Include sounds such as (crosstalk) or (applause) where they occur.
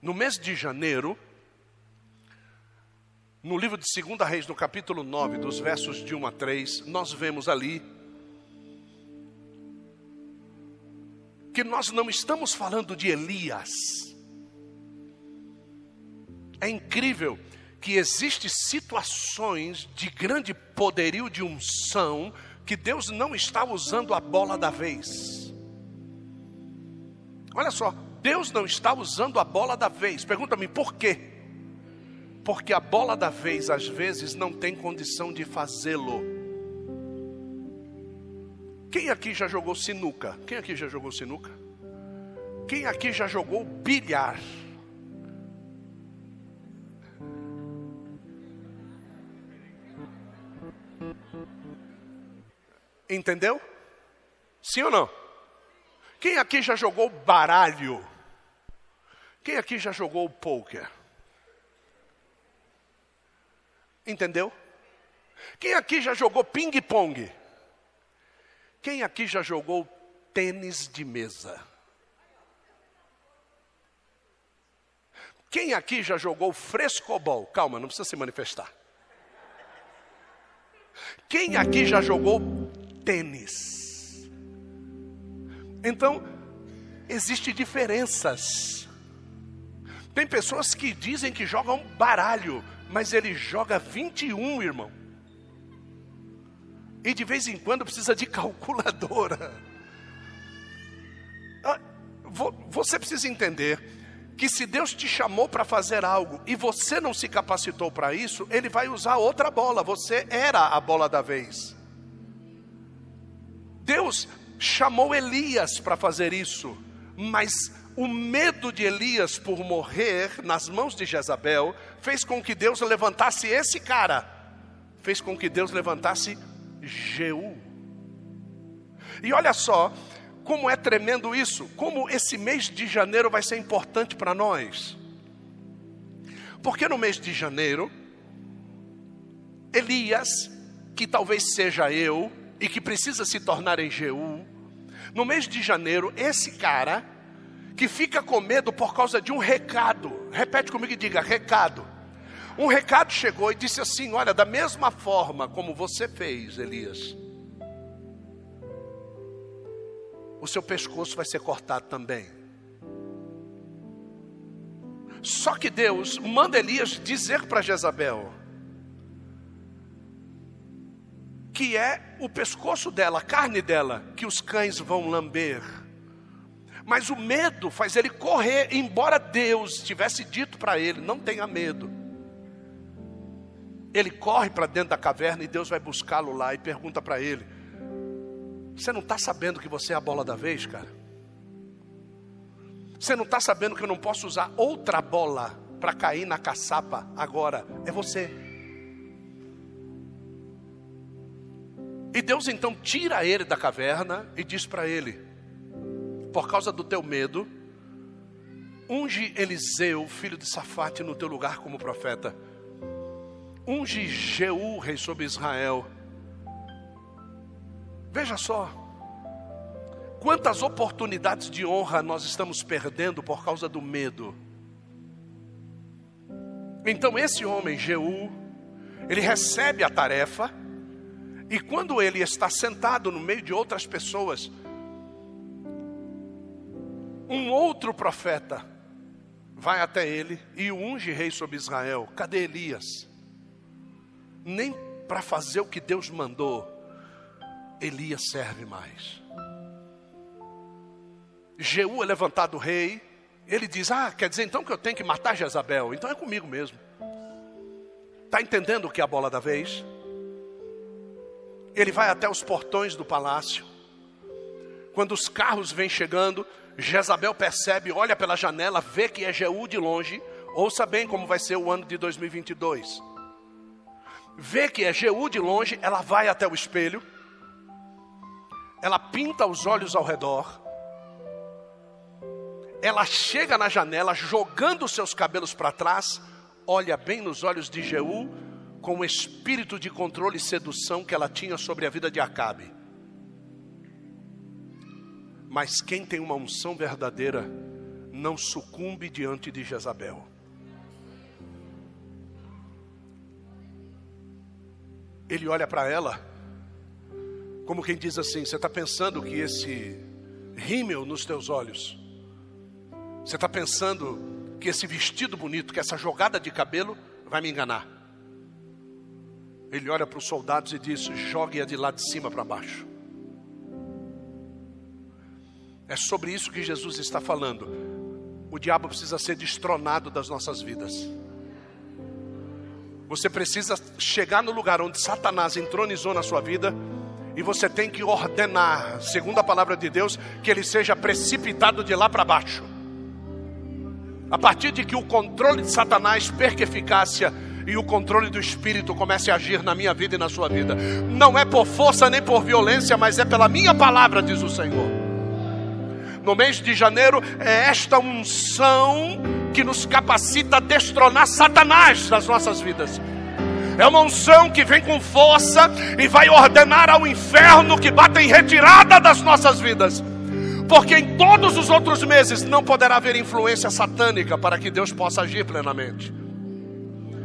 No mês de janeiro, no livro de 2 Reis, no capítulo 9, dos versos de 1 a 3, nós vemos ali que nós não estamos falando de Elias. É incrível que existem situações de grande poderio de unção que Deus não está usando a bola da vez. Olha só, Deus não está usando a bola da vez. Pergunta-me por quê? Porque a bola da vez às vezes não tem condição de fazê-lo. Quem aqui já jogou sinuca? Quem aqui já jogou sinuca? Quem aqui já jogou bilhar? Entendeu? Sim ou não? Quem aqui já jogou baralho? Quem aqui já jogou poker? Entendeu? Quem aqui já jogou ping-pong? Quem aqui já jogou tênis de mesa? Quem aqui já jogou frescobol? Calma, não precisa se manifestar. Quem aqui já jogou tênis? Então, existem diferenças. Tem pessoas que dizem que jogam baralho, mas ele joga 21, irmão. E de vez em quando precisa de (laughs) calculadora. Ah, você precisa entender que se Deus te chamou para fazer algo e você não se capacitou para isso, Ele vai usar outra bola. Você era a bola da vez. Deus chamou Elias para fazer isso, mas o medo de Elias por morrer nas mãos de Jezabel fez com que Deus levantasse esse cara, fez com que Deus levantasse Jeú. E olha só, como é tremendo isso, como esse mês de janeiro vai ser importante para nós. Porque no mês de janeiro, Elias, que talvez seja eu e que precisa se tornar em Jeú, no mês de janeiro, esse cara que fica com medo por causa de um recado. Repete comigo e diga: recado. Um recado chegou e disse assim: Olha, da mesma forma como você fez, Elias, o seu pescoço vai ser cortado também. Só que Deus manda Elias dizer para Jezabel que é o pescoço dela, a carne dela, que os cães vão lamber. Mas o medo faz ele correr, embora Deus tivesse dito para ele: não tenha medo. Ele corre para dentro da caverna e Deus vai buscá-lo lá e pergunta para ele: Você não está sabendo que você é a bola da vez, cara? Você não está sabendo que eu não posso usar outra bola para cair na caçapa agora? É você. E Deus então tira ele da caverna e diz para ele: por causa do teu medo, unge Eliseu, filho de Safate, no teu lugar como profeta. Unge Jeú, rei sobre Israel. Veja só, quantas oportunidades de honra nós estamos perdendo por causa do medo. Então, esse homem, Jeú, ele recebe a tarefa, e quando ele está sentado no meio de outras pessoas, um outro profeta vai até ele e unge rei sobre Israel. Cadê Elias? Nem para fazer o que Deus mandou, Elias serve mais. Jeú é levantado rei, ele diz: Ah, quer dizer então que eu tenho que matar Jezabel? Então é comigo mesmo. Está entendendo o que é a bola da vez? Ele vai até os portões do palácio. Quando os carros vêm chegando, Jezabel percebe, olha pela janela, vê que é Jeú de longe. Ouça bem como vai ser o ano de 2022. Vê que é Jeú de longe, ela vai até o espelho. Ela pinta os olhos ao redor. Ela chega na janela, jogando seus cabelos para trás, olha bem nos olhos de Jeú, com o espírito de controle e sedução que ela tinha sobre a vida de Acabe. Mas quem tem uma unção verdadeira não sucumbe diante de Jezabel. Ele olha para ela, como quem diz assim: Você está pensando que esse rímel nos teus olhos, você está pensando que esse vestido bonito, que essa jogada de cabelo vai me enganar. Ele olha para os soldados e diz: Jogue-a de lá de cima para baixo. É sobre isso que Jesus está falando. O diabo precisa ser destronado das nossas vidas. Você precisa chegar no lugar onde Satanás entronizou na sua vida e você tem que ordenar, segundo a palavra de Deus, que ele seja precipitado de lá para baixo. A partir de que o controle de Satanás perca eficácia e o controle do Espírito comece a agir na minha vida e na sua vida. Não é por força nem por violência, mas é pela minha palavra, diz o Senhor no mês de janeiro, é esta unção que nos capacita a destronar Satanás das nossas vidas. É uma unção que vem com força e vai ordenar ao inferno que bata em retirada das nossas vidas. Porque em todos os outros meses não poderá haver influência satânica para que Deus possa agir plenamente.